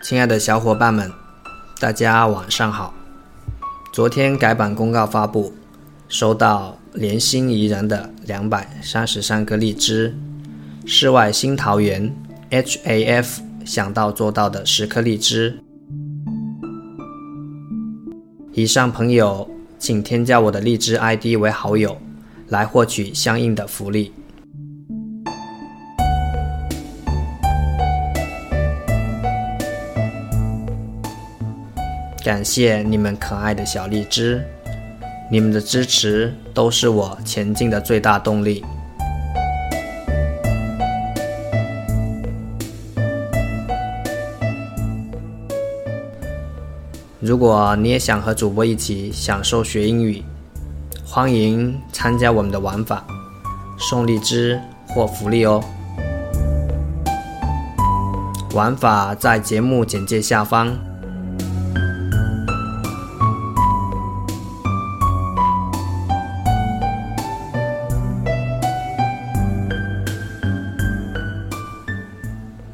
亲爱的小伙伴们，大家晚上好。昨天改版公告发布，收到联心怡然的两百三十三颗荔枝，世外新桃源 HAF 想到做到的十颗荔枝。以上朋友，请添加我的荔枝 ID 为好友，来获取相应的福利。感谢你们可爱的小荔枝，你们的支持都是我前进的最大动力。如果你也想和主播一起享受学英语，欢迎参加我们的玩法，送荔枝或福利哦。玩法在节目简介下方。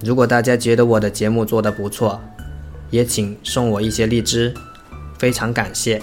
如果大家觉得我的节目做得不错，也请送我一些荔枝，非常感谢。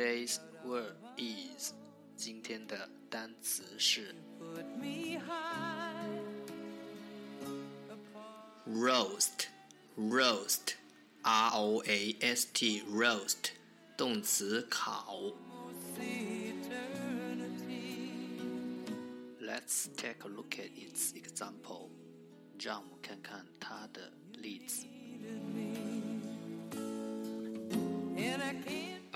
Today's word is 今天的单词是 roast roast r o a s t roast 动词烤。Let's take a look at its example. 让我们看看它的例子。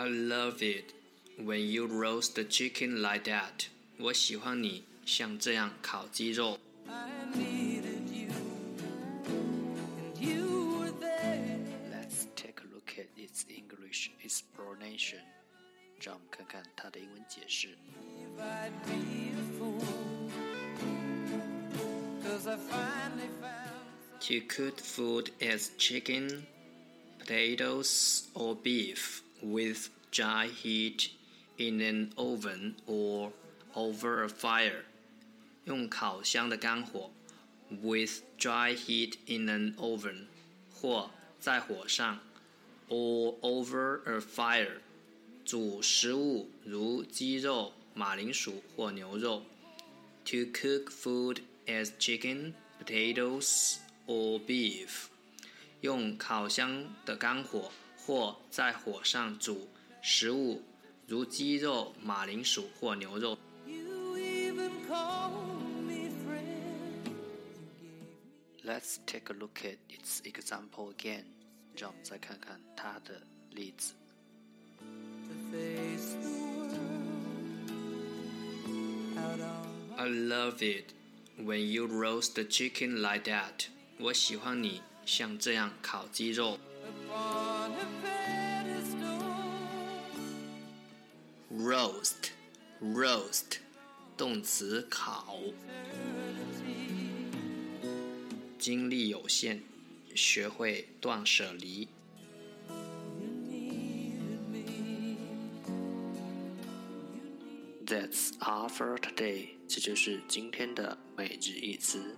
I love it when you roast the chicken like that. 我喜欢你像这样烤鸡肉。Let's take a look at its English explanation. 让我们看看它的英文解释。To cook food as chicken, potatoes, or beef with dry heat in an oven or over a fire. 用烤箱的干火，with dry heat in an oven，或在火上，or over a fire，煮食物如鸡肉、马铃薯或牛肉。To cook food as chicken, potatoes, or beef，用烤箱的干火 或在火上煮食物，如鸡肉、马铃薯或牛肉。Let's take a look at its example again. 让我们再看看它的例子。I love it when you roast the chicken like that. 我喜欢你像这样烤鸡肉。Roast, roast，动词烤。精力有限，学会断舍离。That's all for today。这就是今天的每日一词。